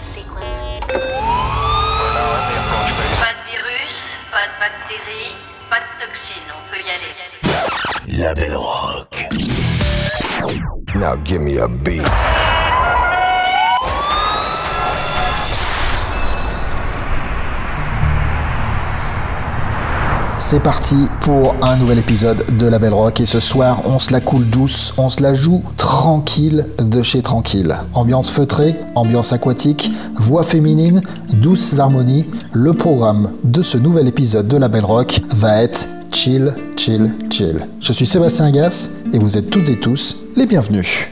Sequence. Pas de virus, pas de bactéries, pas de toxines, on peut y aller. La Belle Rock. Now give me a beat. C'est parti pour un nouvel épisode de La Belle Rock et ce soir on se la coule douce, on se la joue tranquille de chez tranquille. Ambiance feutrée, ambiance aquatique, voix féminine, douces harmonies. Le programme de ce nouvel épisode de La Belle Rock va être chill, chill, chill. Je suis Sébastien Gas et vous êtes toutes et tous les bienvenus.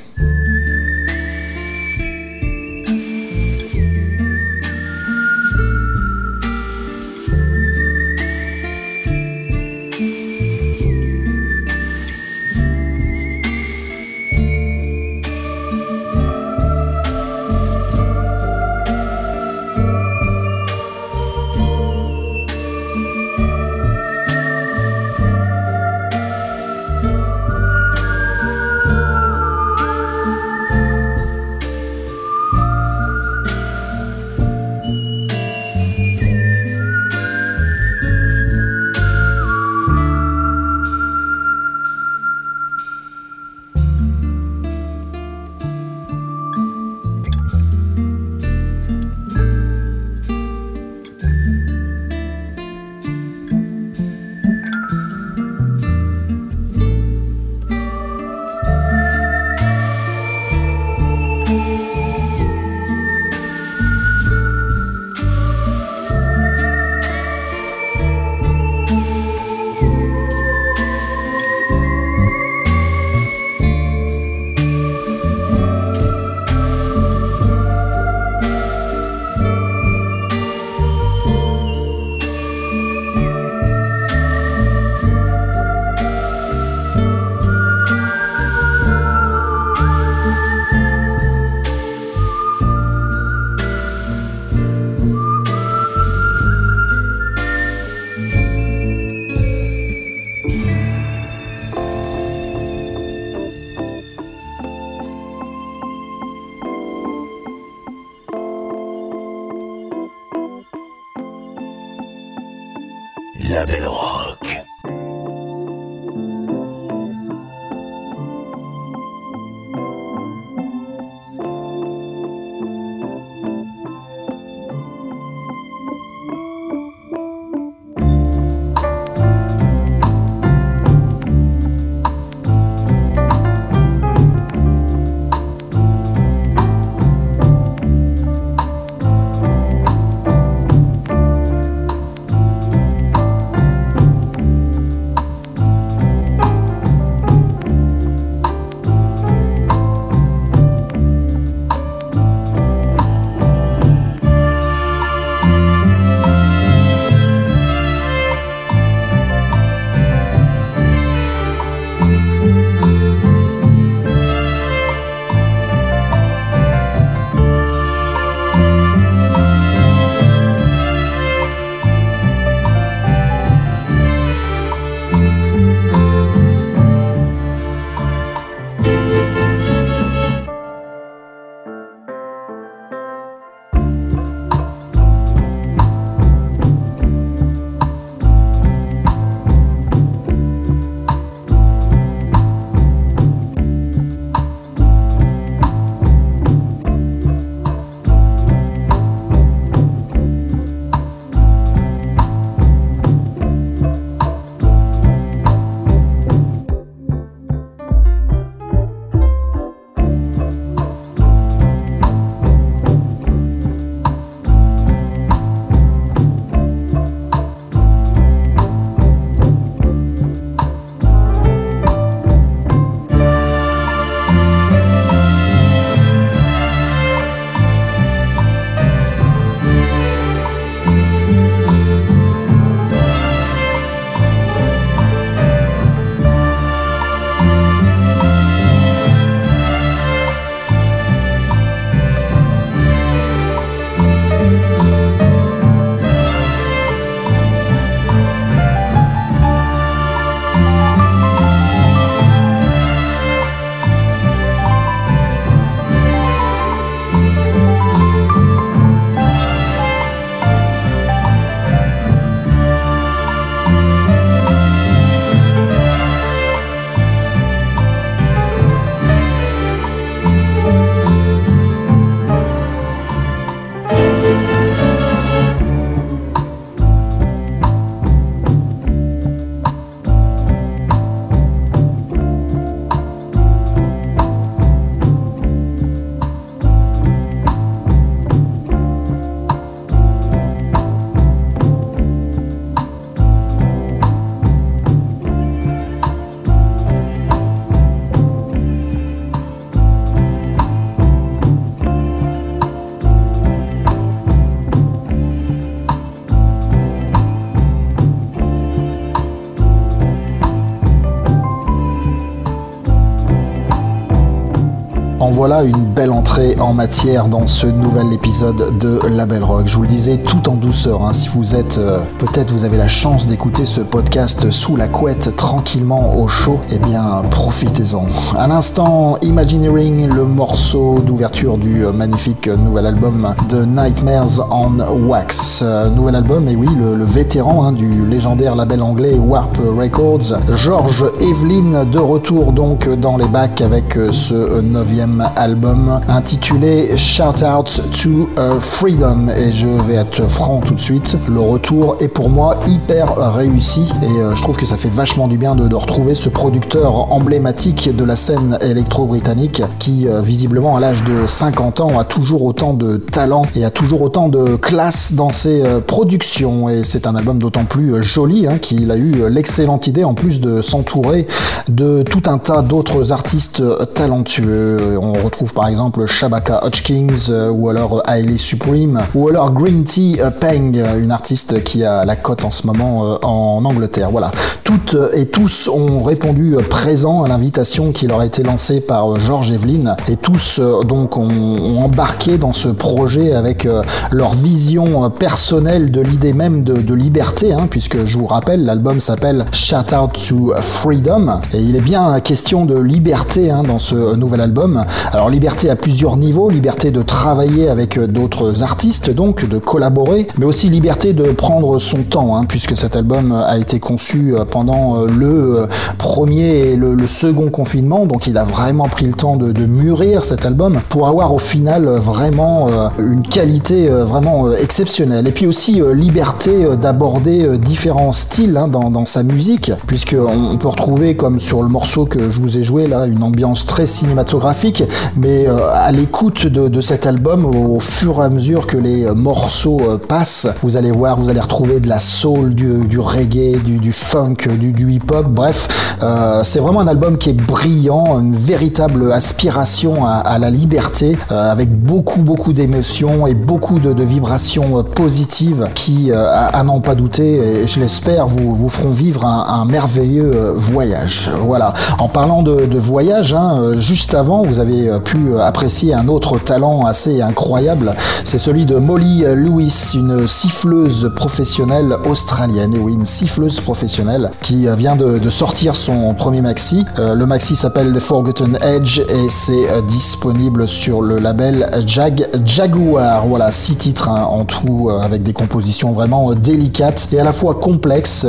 Voilà une belle entrée en matière dans ce nouvel épisode de La Belle Rock. Je vous le disais tout en douceur. Hein. si vous êtes, euh, peut-être vous avez la chance d'écouter ce podcast sous la couette tranquillement au chaud, eh bien profitez-en. À l'instant, Imagineering, le morceau d'ouverture du euh, magnifique nouvel album de Nightmares on Wax. Euh, nouvel album, et oui, le, vétéran hein, du légendaire label anglais Warp Records, George Evelyn, de retour donc dans les bacs avec ce neuvième album intitulé Shout Out to euh, Freedom. Et je vais être franc tout de suite, le retour est pour moi hyper réussi et euh, je trouve que ça fait vachement du bien de, retrouver ce producteur emblématique de la scène électro-britannique qui euh, visiblement à l'âge de 50 ans a toujours autant de talent et a toujours autant de classe dans ses productions. Et c'est un album d'autant plus joli hein, qu'il a eu l'excellente idée en plus de s'entourer de tout un tas d'autres artistes talentueux. On retrouve par exemple Shabaka Hodgkins euh, ou alors Hailey Supreme ou alors Green Tea Peng, une artiste qui a la cote en ce moment euh, en Angleterre. Voilà, toutes et tous ont répondu présent à l'invitation qui leur a été lancée par George Evelyn et tous euh, donc ont, embarqué dans ce projet avec leur vision personnelle de l'idée même de, liberté, hein, puisque je vous rappelle, l'album s'appelle Shout Out to Freedom et il est bien question de liberté hein, dans ce nouvel album. Alors liberté à plusieurs niveaux, liberté de travailler avec d'autres artistes, donc de collaborer, mais aussi liberté de prendre son temps, hein, puisque cet album a été conçu euh, pendant euh, le euh, premier et le, second confinement, donc il a vraiment pris le temps de, mûrir cet album pour avoir au final vraiment une qualité vraiment exceptionnelle. Et puis aussi liberté d'aborder différents styles hein, dans, dans, sa musique, puisqu'on peut retrouver, comme sur le morceau que je vous ai joué là, une ambiance très cinématographique, mais euh, à l'écoute de, cet album, au, fur et à mesure que les morceaux euh, passent, vous allez voir, vous allez retrouver de la soul, du, reggae, du, funk, du, hip-hop, bref, euh, c'est vraiment un album qui est brillant, une véritable aspiration à, la liberté, avec beaucoup, beaucoup d'émotions et beaucoup de, vibrations positives qui, à, n'en pas douter, et je l'espère, vous, vous feront vivre un, merveilleux voyage. Voilà. En parlant de, voyage, hein, juste avant, vous avez pu apprécier un autre talent assez incroyable, c'est celui de Molly Lewis, une siffleuse professionnelle australienne. Et oui, une siffleuse professionnelle qui vient de, sortir son premier maxi. Euh, le maxi s'appelle The Forgotten Edge et c'est euh, disponible sur le label Jag Jaguar. Voilà, six titres hein, en tout euh, avec des compositions vraiment délicates et à la fois complexes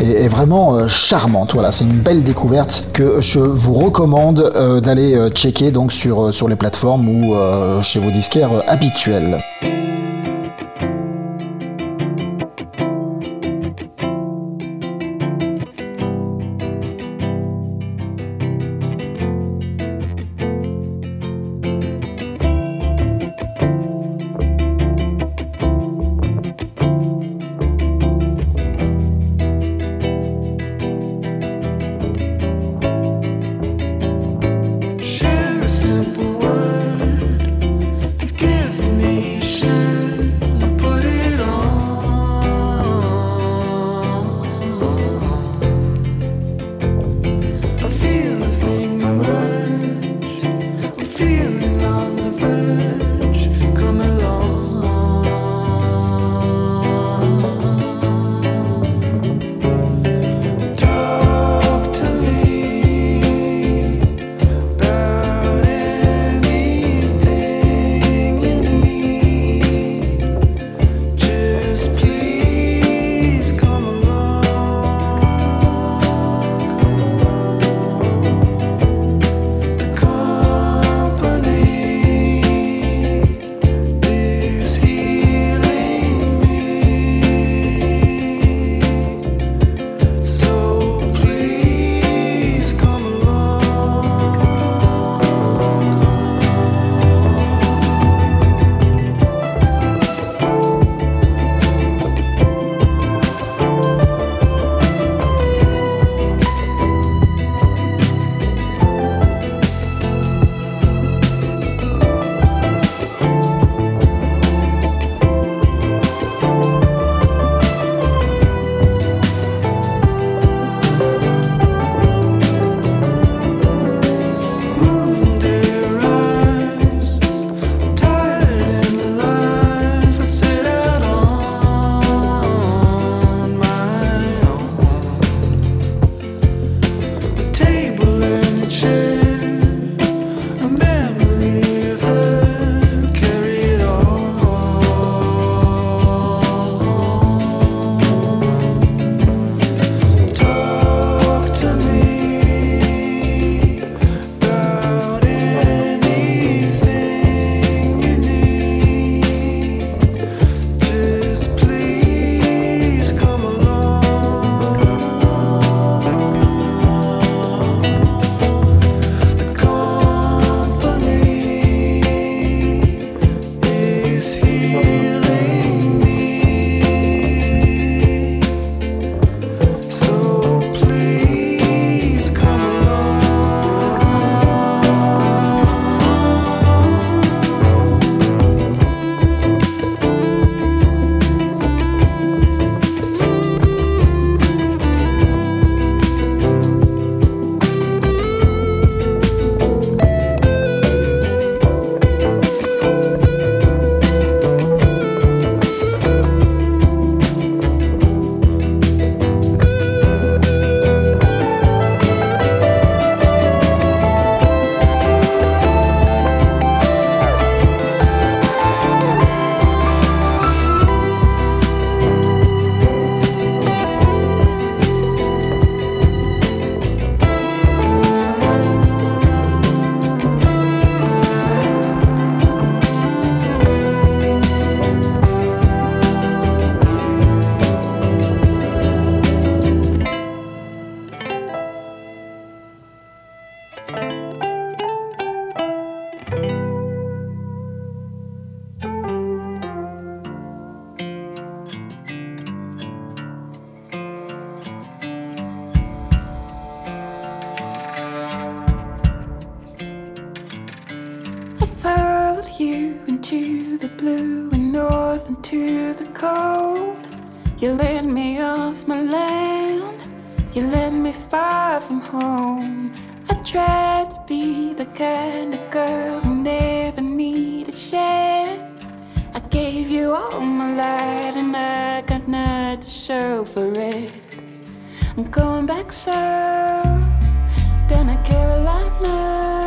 et, vraiment charmantes. Voilà, c'est une belle découverte que je vous recommande d'aller checker sur, sur les plateformes ou euh, chez vos disquaires habituels. to show for it. I'm going back south, down to Carolina.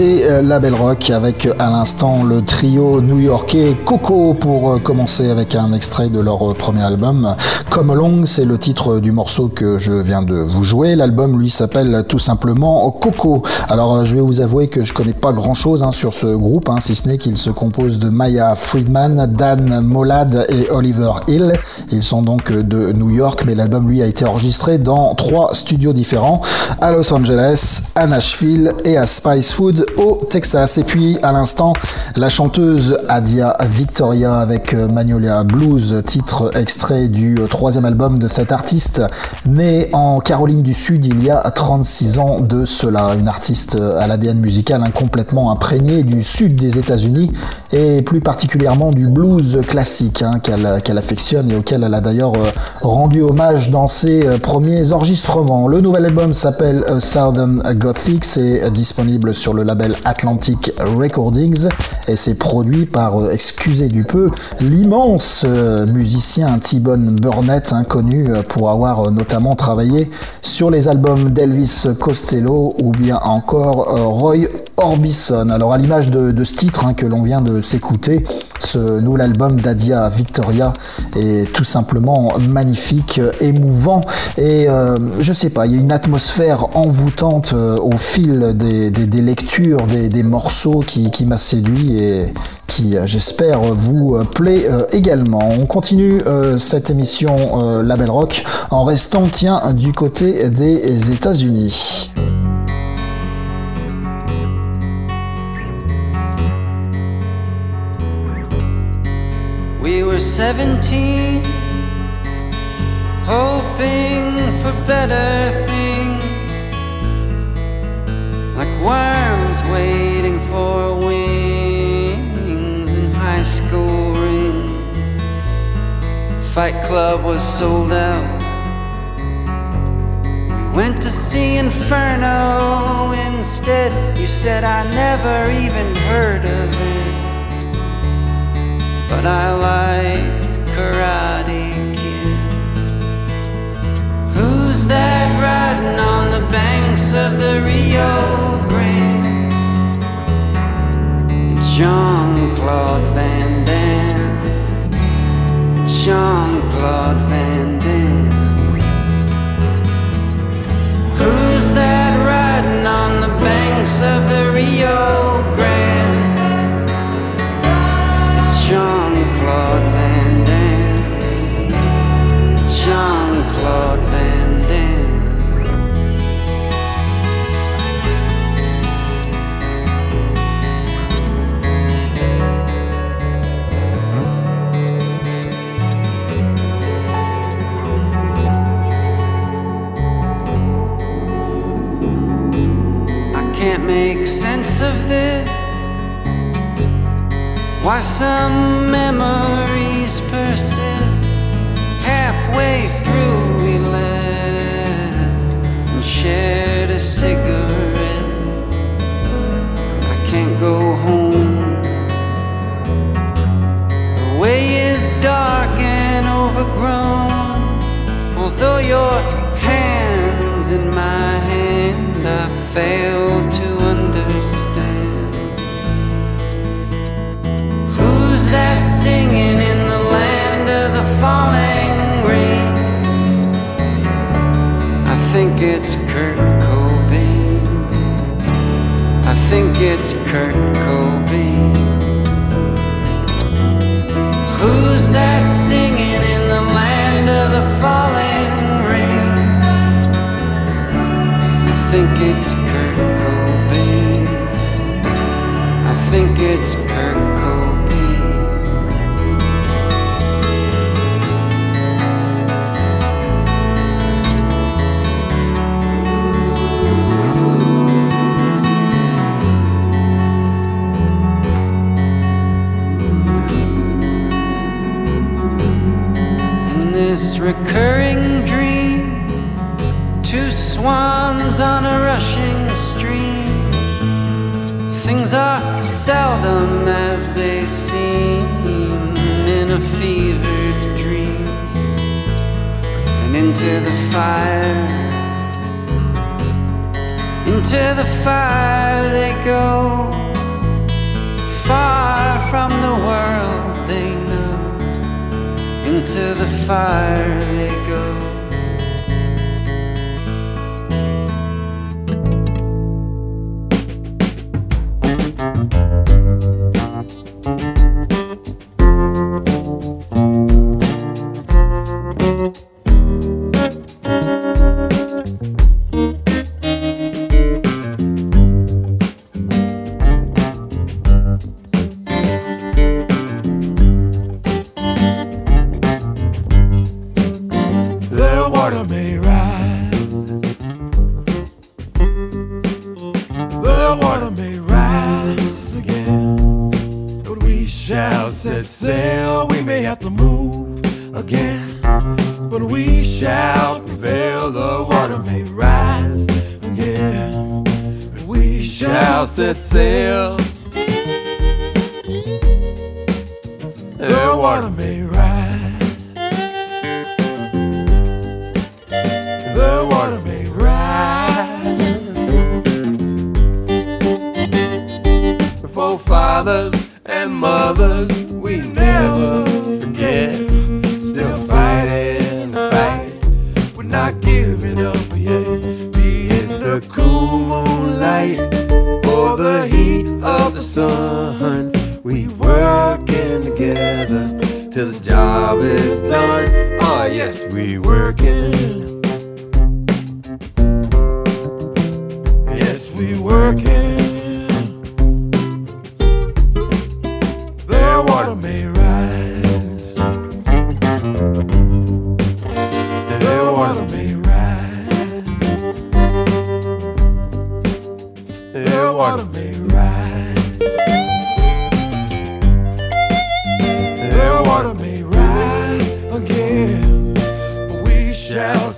Euh, La Belle Rock avec à l'instant le trio new-yorkais Coco pour euh, commencer avec un extrait de leur euh, premier album. Come Along, c'est le titre du morceau que je viens de vous jouer. L'album lui s'appelle tout simplement Coco. Alors je vais vous avouer que je connais pas grand chose hein, sur ce groupe, hein, si ce n'est qu'il se compose de Maya Friedman, Dan Molad et Oliver Hill. Ils sont donc de New York, mais l'album lui a été enregistré dans trois studios différents à Los Angeles, à Nashville et à Spicewood au Texas. Et puis à l'instant, la chanteuse Adia Victoria avec Magnolia Blues, titre extrait du troisième album de cet artiste, né en Caroline du Sud il y a 36 ans de cela. Une artiste à l'ADN musical complètement imprégné du sud des États-Unis et plus particulièrement du blues classique hein, qu'elle affectionne et auquel elle a d'ailleurs euh, rendu hommage dans ses euh, premiers enregistrements. Le nouvel album s'appelle euh, Southern Gothic, c'est disponible sur le label Atlantic Recordings et c'est produit par, excusez du peu, l'immense musicien T-Bone Burnett, inconnu pour avoir notamment travaillé sur les albums d'Elvis Costello ou bien encore Roy Orbison. Alors à l'image de, ce titre hein, que l'on vient de s'écouter, ce nouvel album d'Adia Victoria est tout simplement magnifique, émouvant et euh, je sais pas, il y a une atmosphère envoûtante euh, au fil des, lectures, des, morceaux qui, m'a séduit et qui j'espère vous plaît euh, également. On continue cette émission Label Rock en restant tiens du côté des États-Unis. 17, hoping for better things, like worms waiting for wings in high school rings. Fight Club was sold out. We went to see Inferno instead. You said I never even heard of it but I liked Karate Kid. Who's that riding on the banks of the Rio Grande? It's Jean Claude Van Damme. It's Jean Claude Van Damme. Who's that riding on the banks of the Rio Grande? Claude Van Damme. Jean Claude Van Damme. I can't make sense of this. Why some memories persist halfway through we left and shared a cigarette. I can't go home. The way is dark and overgrown. Although your hands in my hand, I fail to singing in the land of the falling rain? I think it's Kurt Cobain. I think it's Kurt Cobain. Who's that singing in the land of the falling rain? I think it's Kurt Cobain. I think it's this recurring dream, two swans on a rushing stream. Things are seldom as they seem in a fevered dream. And into the fire, into the fire they go, far from the world they. Into the fire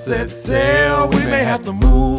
set sail. We may have to move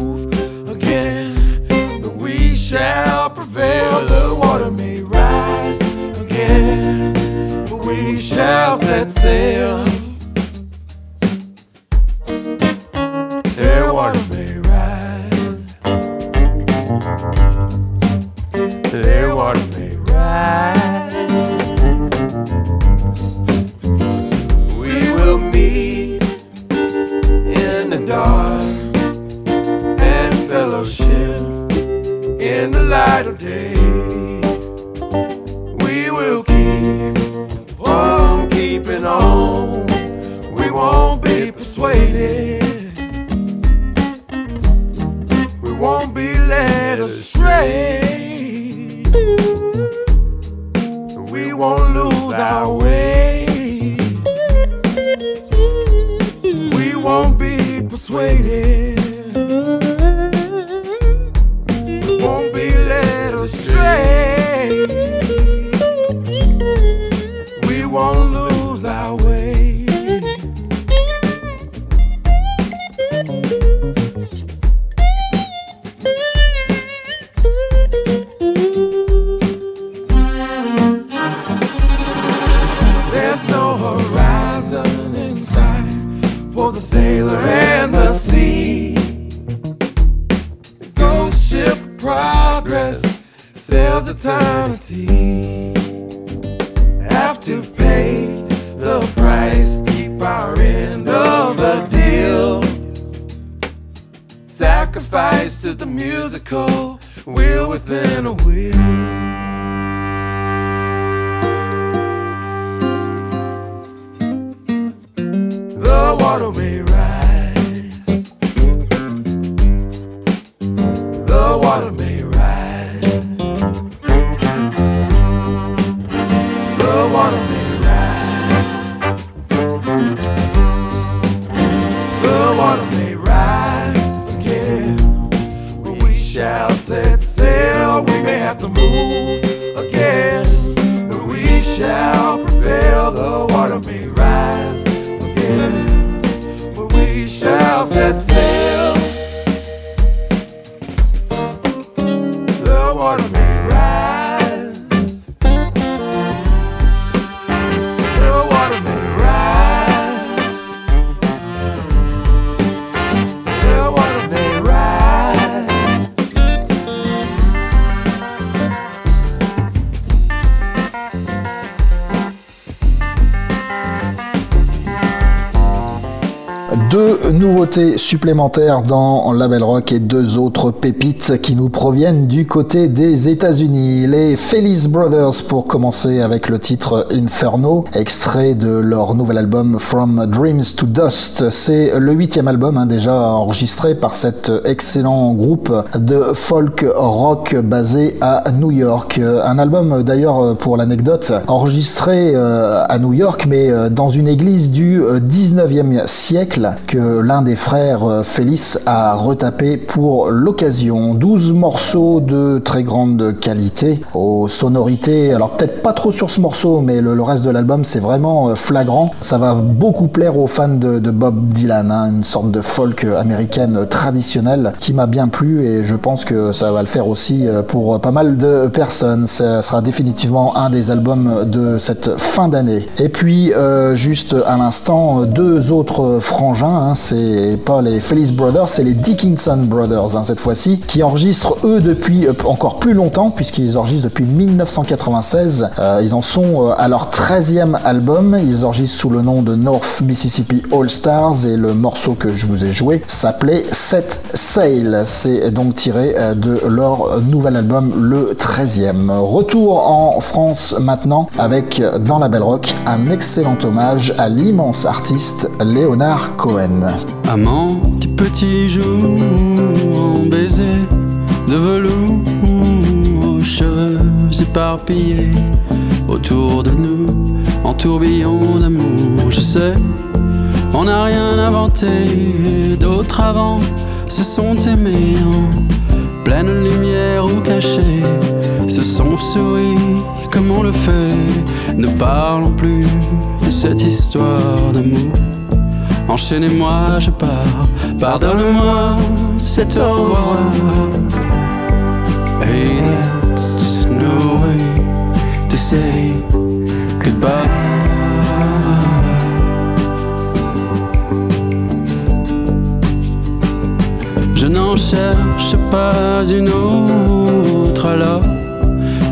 nouveautés supplémentaires dans la Belle Rock et deux autres pépites qui nous proviennent du côté des États-Unis. Les Felice Brothers pour commencer avec le titre Inferno, extrait de leur nouvel album From Dreams to Dust. C'est le huitième album hein, déjà enregistré par cet excellent groupe de folk rock basé à New York. Un album d'ailleurs pour l'anecdote enregistré euh, à New York mais euh, dans une église du euh, 19e siècle que l'un des frères euh, Félix a retapé pour l'occasion. 12 morceaux de très grande qualité, aux sonorités, alors peut-être pas trop sur ce morceau, mais le, reste de l'album c'est vraiment euh, flagrant. Ça va beaucoup plaire aux fans de, Bob Dylan, hein, une sorte de folk américaine traditionnelle qui m'a bien plu et je pense que ça va le faire aussi euh, pour pas mal de personnes. Ça sera définitivement un des albums de cette fin d'année. Et puis juste à l'instant, deux autres frangins, hein, c'est pas les Felice Brothers, c'est les Dickinson Brothers hein, cette fois-ci, qui enregistrent eux depuis euh, encore plus longtemps, puisqu'ils enregistrent depuis 1996. Euh, ils en sont euh, à leur 13e album, ils enregistrent sous le nom de North Mississippi All Stars et le morceau que je vous ai joué s'appelait Set Sail. C'est donc tiré de leur nouvel album, le 13e. Retour en France maintenant avec dans la Belle Rock un excellent hommage à l'immense artiste Léonard Cohen. Amant des petits jours en baiser de velours aux cheveux éparpillés autour de nous en tourbillon d'amour. Je sais, on n'a rien inventé, d'autres avant se sont aimés en pleine lumière ou cachés se sont souris comme on le fait. Ne parlons plus de cette histoire d'amour. Enchaînez-moi, je pars. Pardonne-moi, c'est au revoir. Hey, no way to say goodbye. Je n'en cherche pas une autre alors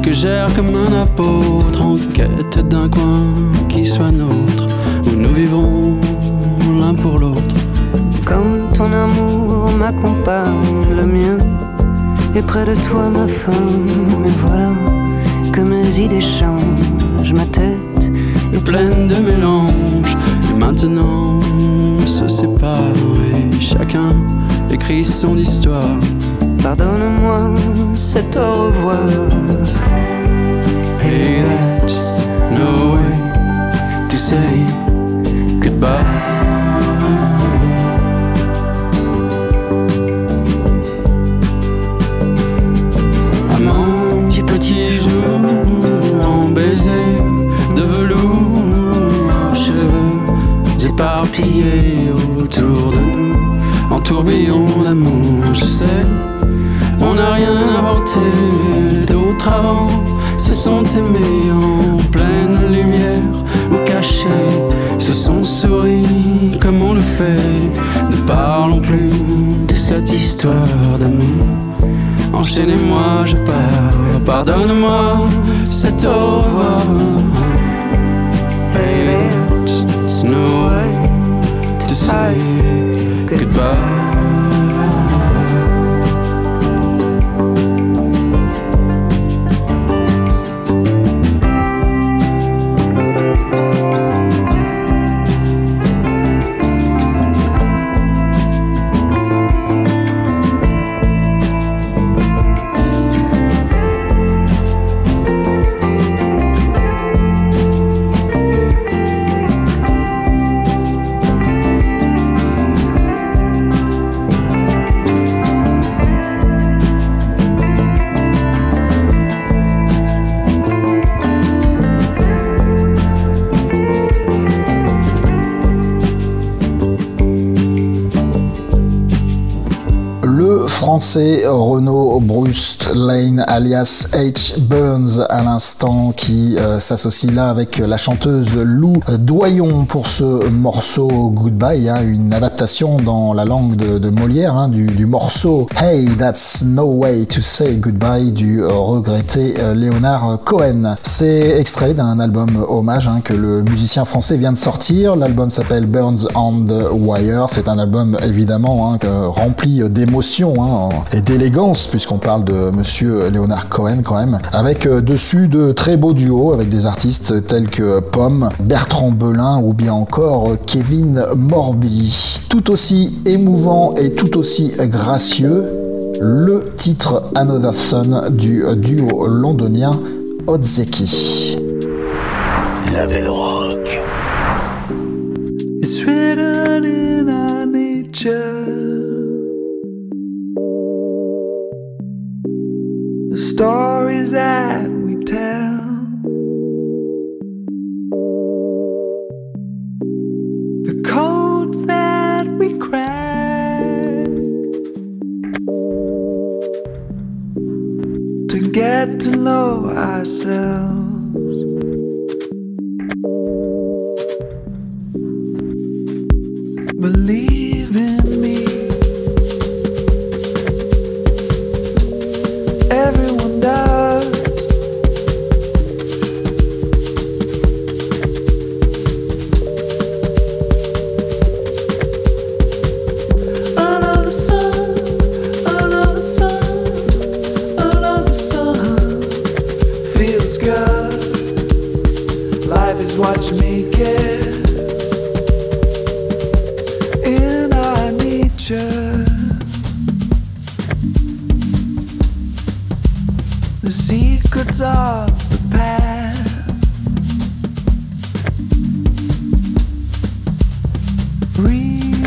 que j'erre comme un apôtre en quête d'un coin qui soit nôtre où nous l'un pour l'autre. Comme ton amour m'accompagne, le mien est près de toi, ma femme. Et voilà que mes idées changent, ma tête est pleine de mélange. Et maintenant se sépare et chacun écrit son histoire. Pardonne-moi, c'est au revoir. Hey, that's no way to say goodbye. Autour de nous, en tourbillon d'amour, je sais. On n'a rien inventé d'autre avant, se sont aimés en pleine lumière ou cachés, se sont souris comme on le fait. Ne parlons plus de cette histoire d'amour. Enchaînez-moi, je pars, pardonne-moi, c'est au revoir. Say goodbye. C'est Renaud Bruce Lane alias H. Burns à l'instant qui euh, s'associe là avec la chanteuse Lou Doyon pour ce morceau Goodbye, hein, une adaptation dans la langue de, Molière hein, du, morceau Hey That's No Way to Say Goodbye du regretté euh, Léonard Cohen. C'est extrait d'un album hommage hein, que le musicien français vient de sortir. L'album s'appelle Burns the Wire. C'est un album évidemment rempli d'émotions et d'élégance, puisqu'on parle de monsieur Leonard Cohen quand même, avec euh, dessus de très beaux duos avec des artistes tels que Pomme, Bertrand Belin ou bien encore Kevin Morby. Tout aussi émouvant et tout aussi gracieux, le titre Another Son du duo londonien Odzeki. Rock. Stories that we tell. The codes that we crack to get to know ourselves. Believe. Breathe.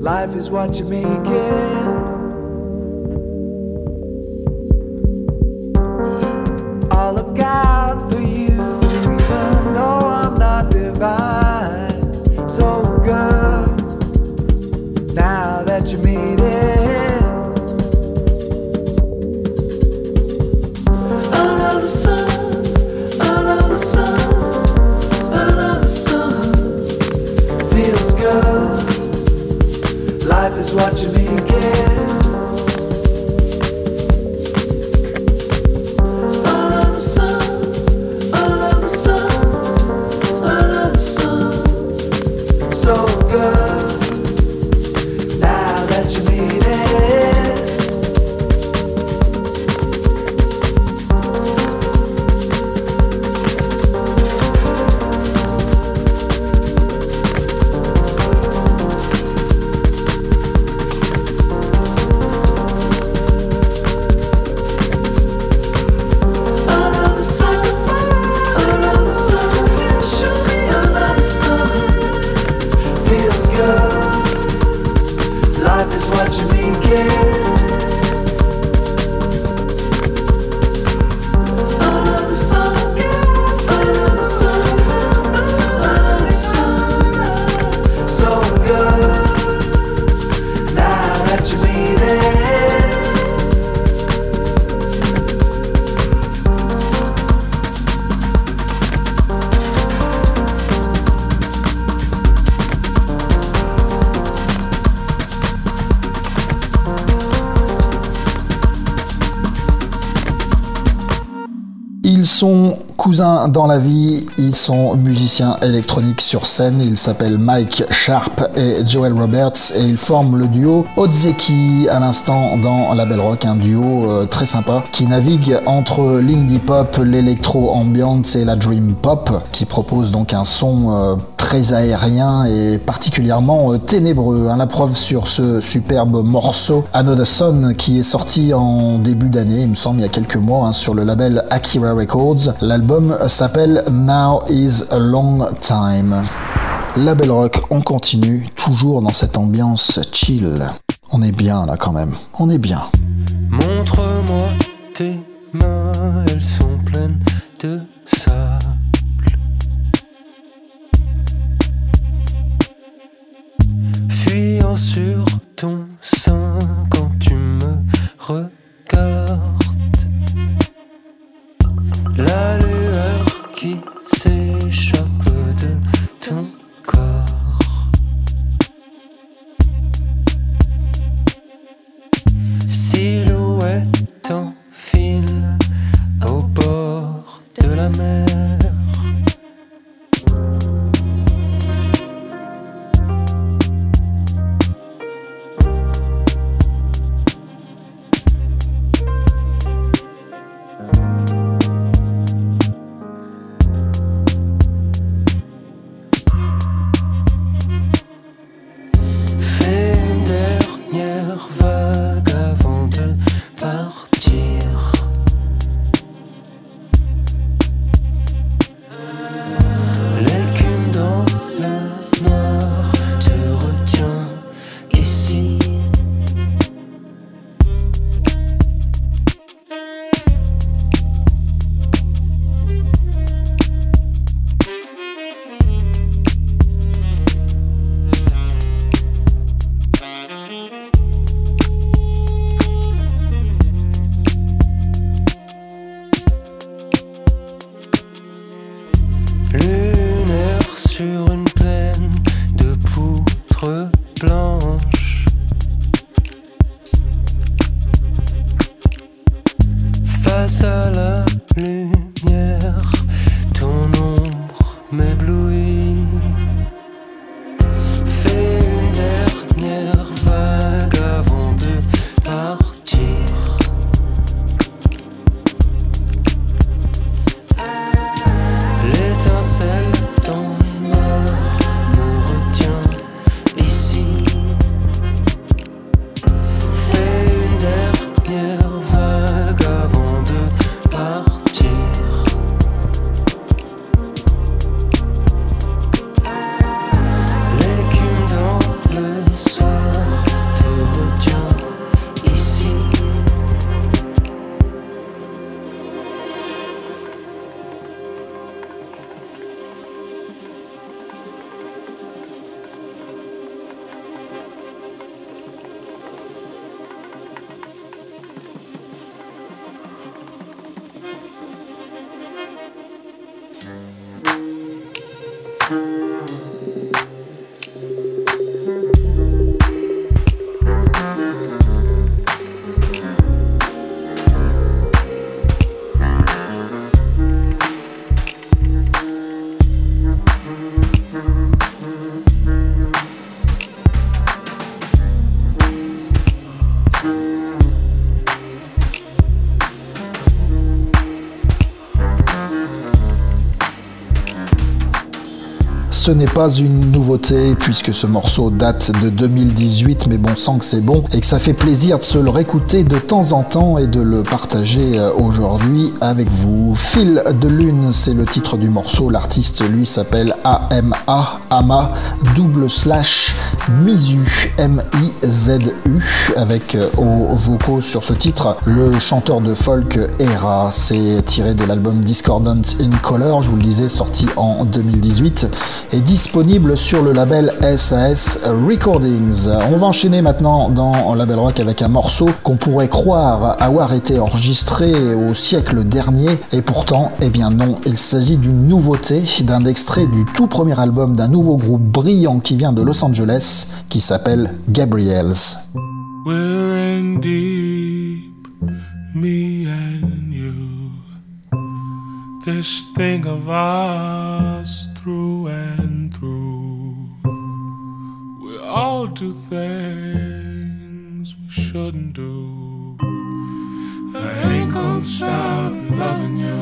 Life is what you make it. Dans la vie, ils sont musiciens électroniques sur scène, ils s'appellent Mike Sharp et Joel Roberts et ils forment le duo Odzeki à l'instant dans la Belle Rock, un duo euh, très sympa qui navigue entre l'indie pop, l'électro ambiance et la dream pop, qui propose donc un son euh, très aérien et particulièrement euh, ténébreux. hein. La preuve sur ce superbe morceau Another Sun qui est sorti en début d'année, il me semble, il y a quelques mois, hein, sur le label Akira Records. L'album s'appelle Now is a Long Time. La Belle Rock, on continue, toujours dans cette ambiance chill. On est bien là quand même, on est bien. Montre-moi tes mains, elles sont pleines de Ce n'est pas une nouveauté puisque ce morceau date de 2018, mais bon sang que c'est bon et que ça fait plaisir de se le réécouter de temps en temps et de le partager euh, aujourd'hui avec vous. Fil de lune, c'est le titre du morceau. L'artiste lui s'appelle AMA, AMA, double slash Mizu, M-I-Z-U, avec euh, aux vocaux sur ce titre le chanteur de folk Era. C'est tiré de l'album Discordant in Color, je vous le disais, sorti en 2018 est disponible sur le label SAS Recordings. On va enchaîner maintenant dans Label Rock avec un morceau qu'on pourrait croire avoir été enregistré au siècle dernier et pourtant, eh bien non, il s'agit d'une nouveauté, d'un extrait du tout premier album d'un nouveau groupe brillant qui vient de Los Angeles qui s'appelle Gabriels. We're in deep, me and you. This thing of us through and through. We all do things we shouldn't do. I ain't gonna stop loving you.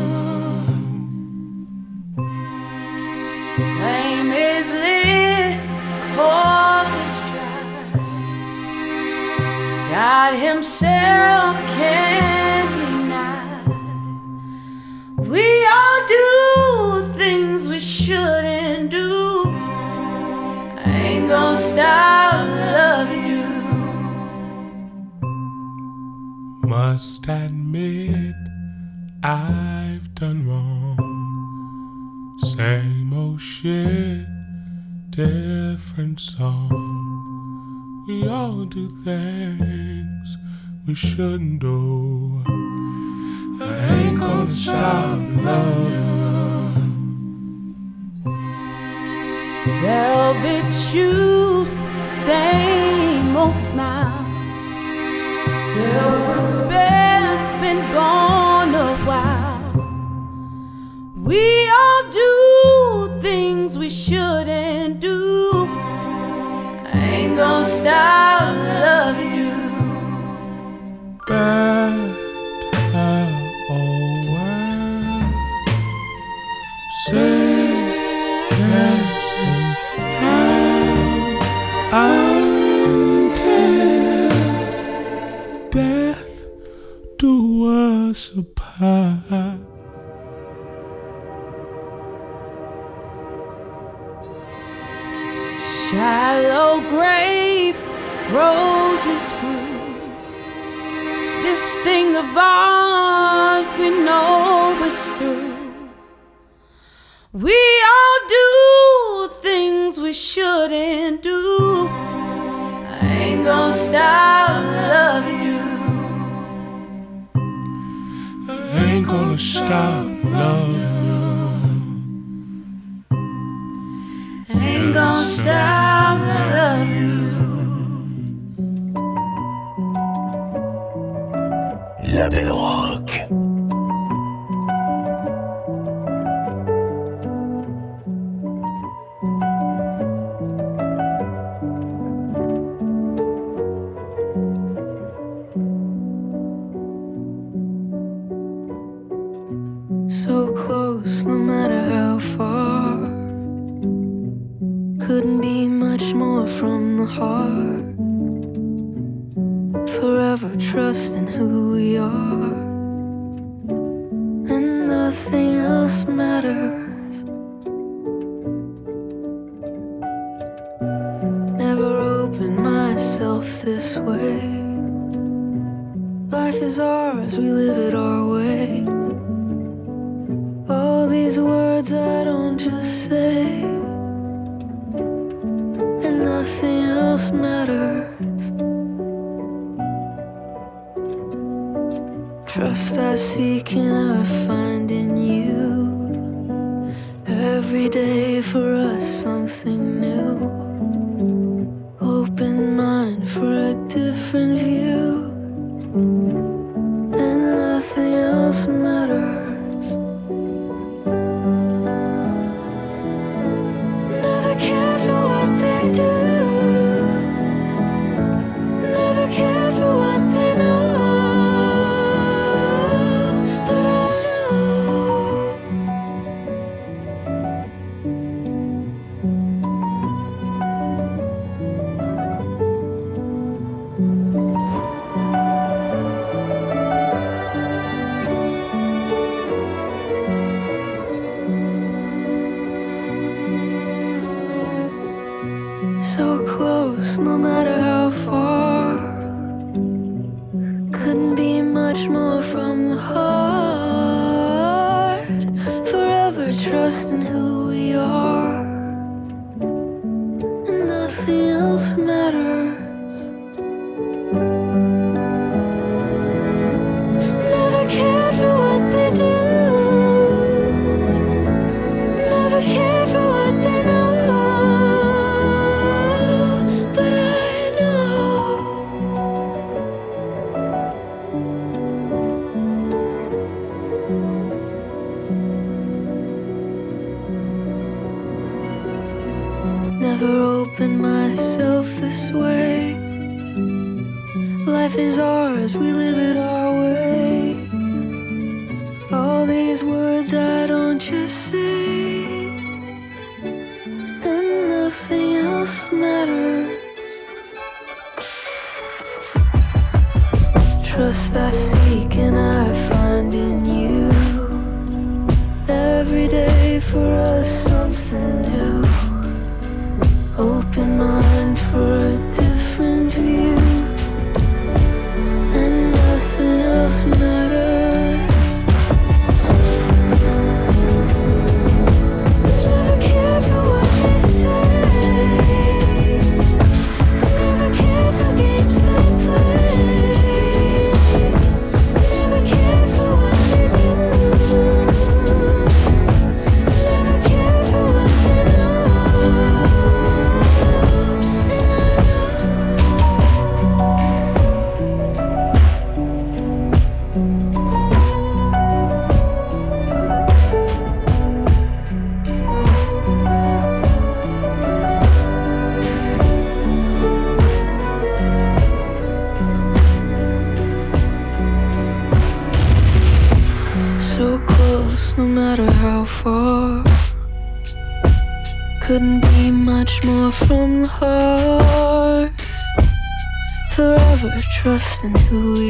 Flame is cork is. God Himself can't. We all do things we shouldn't do. I ain't gonna stop loving you. Must admit I've done wrong. Same old shit, different song. We all do things we shouldn't do. I ain't gonna stop loving. Velvet shoes, same old smile. Self respect's been gone a while. We all do things we shouldn't do. I ain't gonna stop loving you. Back everything of ours we know is through. We all do things we shouldn't do. I ain't gonna stop loving you. I ain't gonna stop loving you. I ain't gonna stop loving you. Label Rock. So close, no matter how far. Couldn't be much more from the heart forever trusting who we are. And nothing else matters. Never opened myself this way. Life is ours, we live it our way. I seek and I find in you every day for us. and who we?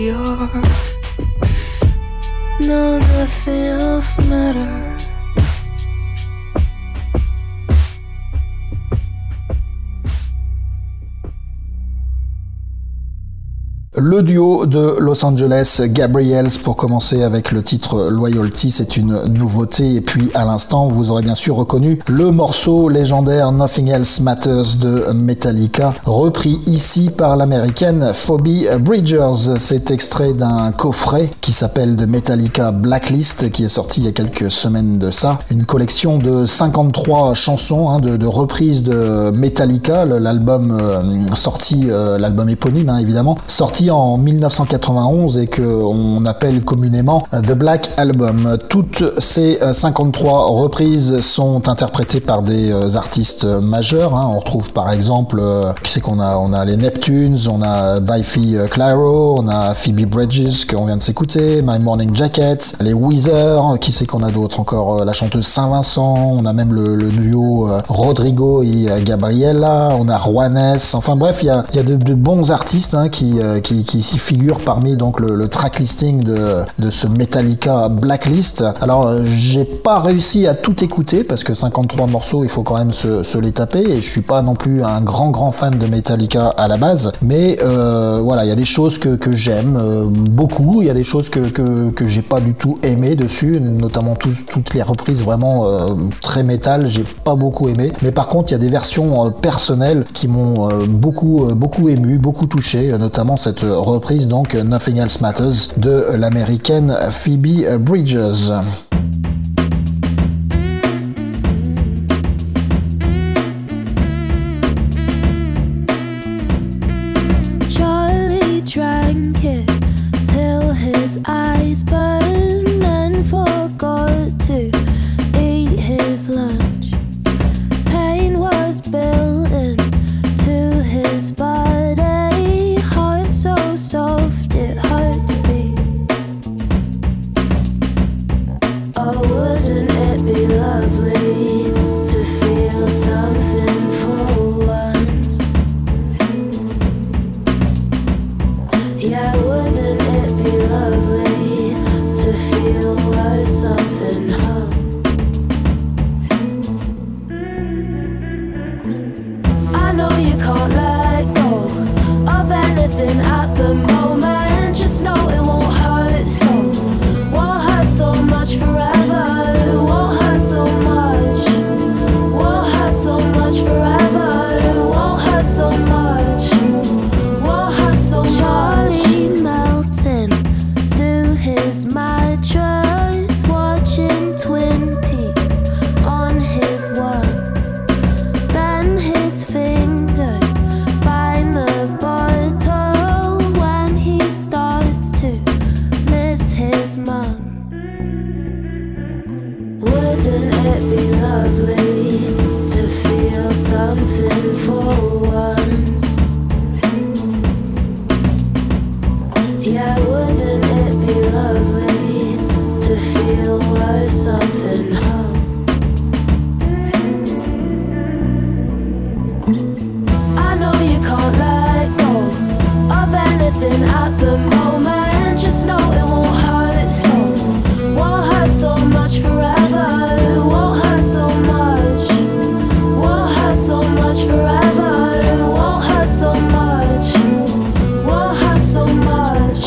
Le duo de Los Angeles, Gabriels, pour commencer avec le titre Loyalty, c'est une nouveauté. Et puis à l'instant, vous aurez bien sûr reconnu le morceau légendaire Nothing Else Matters de Metallica, repris ici par l'américaine Phoebe Bridgers. C'est extrait d'un coffret qui s'appelle de Metallica Blacklist, qui est sorti il y a quelques semaines de ça. Une collection de 53 chansons hein, de, de reprises de Metallica, l'album euh, sorti, euh, l'album éponyme hein, évidemment, sorti en 1991 et que on appelle communément The Black Album. Toutes ces euh, 53 reprises sont interprétées par des euh, artistes majeurs. hein. On retrouve par exemple, euh, qui c'est qu'on a On a les Neptunes, on a Biffy euh, Clyro, on a Phoebe Bridges qu'on vient de s'écouter, My Morning Jacket, les Weezer, qui c'est qu'on a d'autres encore, euh, la chanteuse Saint-Vincent, on a même le, duo euh, Rodrigo et euh, Gabriella, on a Juanes, enfin bref, il y a, y a de, bons artistes hein, qui, euh, qui, qui s'y figurent parmi donc le, le track de, de ce Metallica Blacklist. Alors euh, j'ai pas réussi à tout écouter parce que 53 morceaux, il faut quand même se, les taper et je suis pas non plus un grand grand fan de Metallica à la base, mais euh, voilà, il y a des choses que, j'aime euh, beaucoup, il y a des choses que, que, que j'ai pas du tout aimé dessus, notamment tous- toutes les reprises vraiment euh, très métal, j'ai pas beaucoup aimé, mais par contre il y a des versions personnelles qui m'ont beaucoup beaucoup ému, beaucoup touché, notamment cette reprise donc Nothing Else Matters de l'américaine Phoebe Bridges.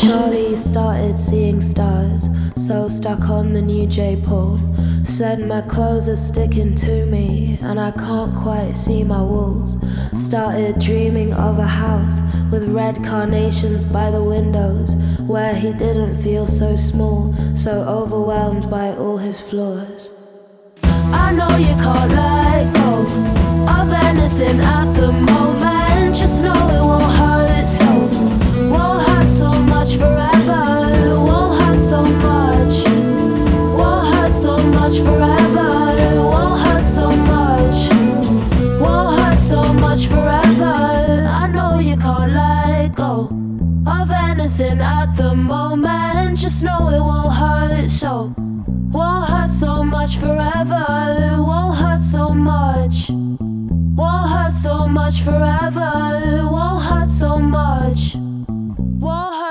Charlie started seeing stars, so stuck on the new J Paul. Said my clothes are sticking to me, and I can't quite see my walls. Started dreaming of a house with red carnations by the windows, where he didn't feel so small, so overwhelmed by all his flaws. I know you can't let go of anything at the moment. Just know it won't hurt much Won't hurt so much forever. Won't hurt so much. Won't hurt so much forever. I know you can't let go of anything at the moment. Just know it won't hurt so Won't hurt so much, forever, won't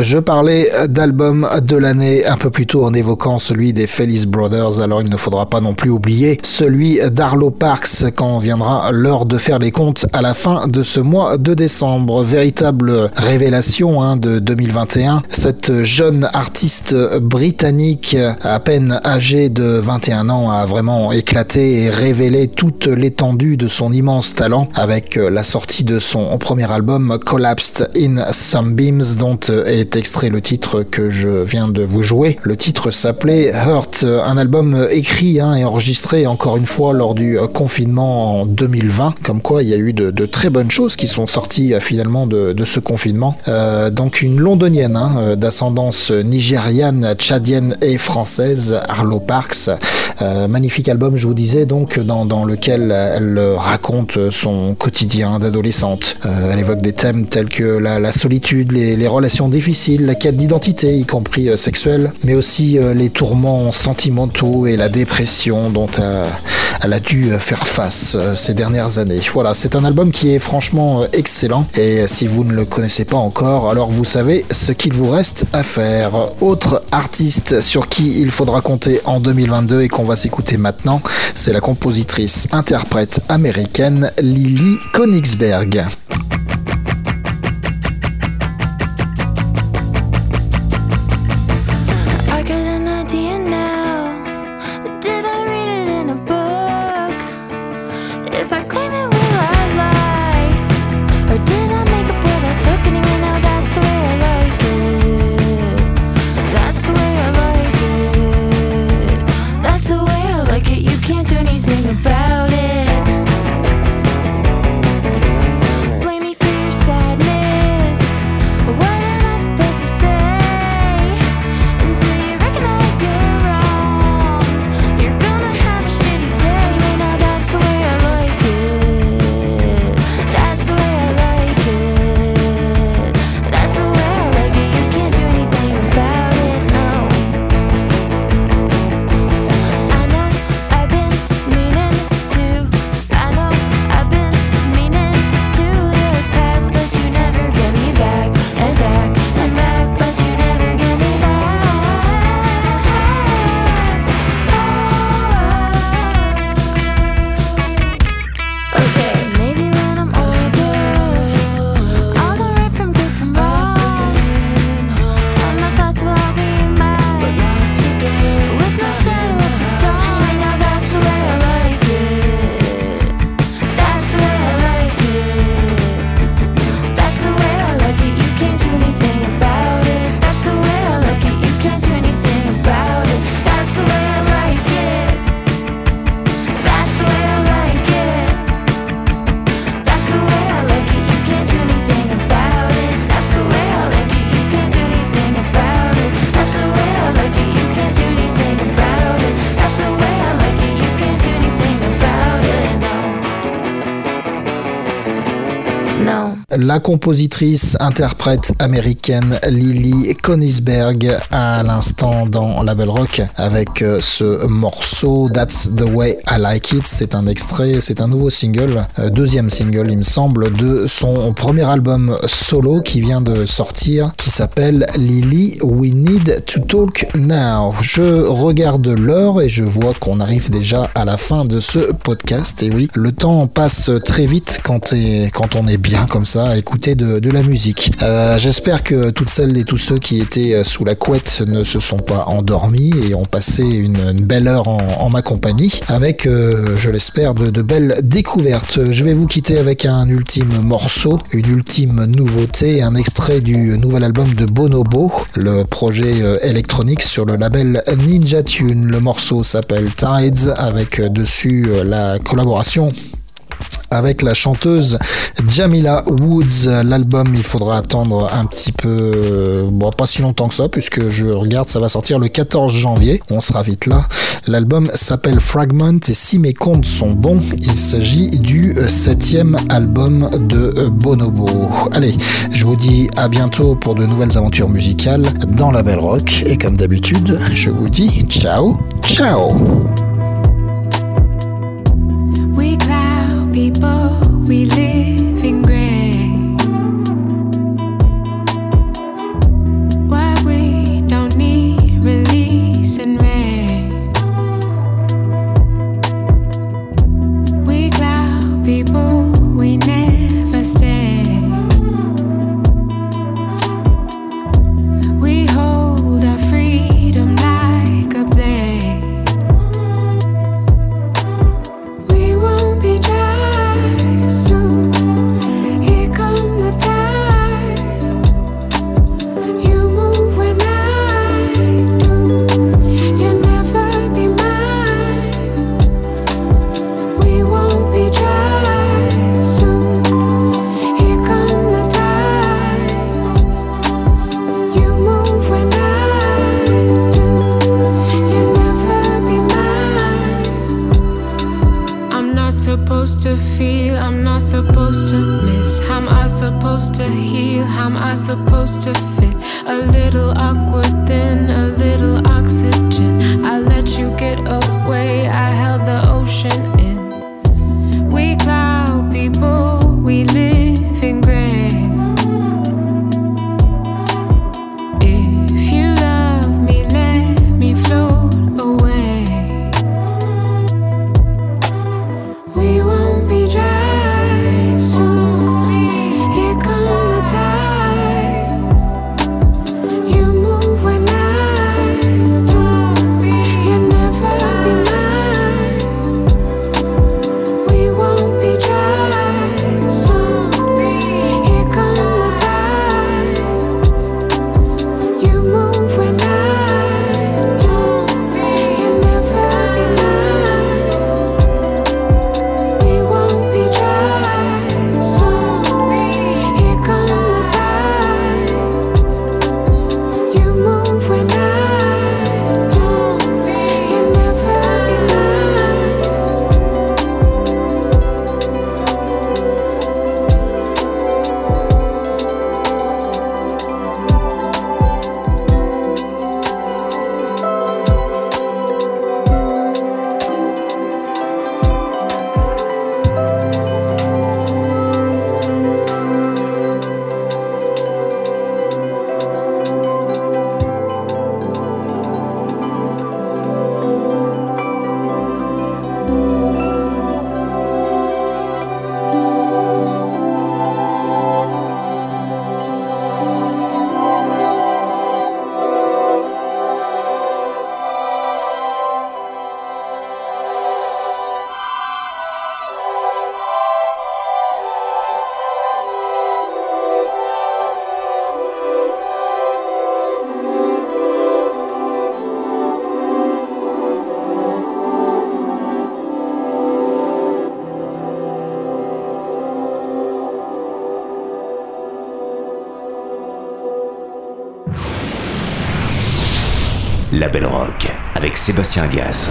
Je parlais d'album de l'année un peu plus tôt en évoquant celui des Felice Brothers, alors il ne faudra pas non plus oublier celui d'Arlo Parks quand viendra l'heure de faire les comptes à la fin de ce mois de décembre. Véritable révélation hein, de 2021. Cette jeune artiste britannique à peine âgée de 21 ans a vraiment éclaté et révélé toute l'étendue de son immense talent avec la sortie de son premier album Collapsed in Sunbeams dont est extrait le titre que je viens de vous jouer. Le titre s'appelait Hurt, un album écrit hein, et enregistré encore une fois lors du confinement en 2020. Comme quoi il y a eu de, très bonnes choses qui sont sorties euh, finalement de, ce confinement. Euh, donc une londonienne hein, euh, d'ascendance nigériane, tchadienne et française, Arlo Parks. Euh, magnifique album, je vous disais, donc dans, lequel elle raconte son quotidien d'adolescente. Euh, elle évoque des thèmes tels que la, solitude, les relations difficiles, la quête d'identité, y compris euh, sexuelle, mais aussi euh, les tourments sentimentaux et la dépression dont elle a dû euh, faire face ces dernières années. Voilà, c'est un album qui est franchement excellent et si vous ne le connaissez pas encore, alors vous savez ce qu'il vous reste à faire. Autre artiste sur qui il faudra compter en 2022 et qu'on va s'écouter maintenant, c'est la compositrice interprète américaine Lily Konigsberg. La compositrice, interprète américaine Lily Konisberg à l'instant dans la Belle Rock avec euh, ce morceau That's the Way I Like It. C'est un extrait, c'est un nouveau single, euh, deuxième single il me semble, de son premier album solo qui vient de sortir qui s'appelle Lily We Need to Talk Now. Je regarde l'heure et je vois qu'on arrive déjà à la fin de ce podcast. Et oui, le temps passe très vite quand, on est bien comme ça à écouter de, la musique. Euh, J'espère que toutes celles et tous ceux qui étaient euh, sous la couette ne se sont pas endormis et ont passé une, belle heure en, ma compagnie avec, euh, je l'espère, de, belles découvertes. Je vais vous quitter avec un ultime morceau, une ultime nouveauté, un extrait du nouvel album de Bonobo, le projet électronique sur le label Ninja Tune. Le morceau s'appelle Tides avec dessus la collaboration avec la chanteuse Jamila Woods. L'album, il faudra attendre un petit peu, euh, bon, pas si longtemps que ça, puisque je regarde, ça va sortir le 14 janvier. On sera vite là. L'album s'appelle Fragment et si mes comptes sont bons, il s'agit du euh, septième album de euh, Bonobo. Allez, je vous dis à bientôt pour de nouvelles aventures musicales dans la Belle Rock. Et comme d'habitude, je vous dis ciao, ciao. We live to Sébastien Gas.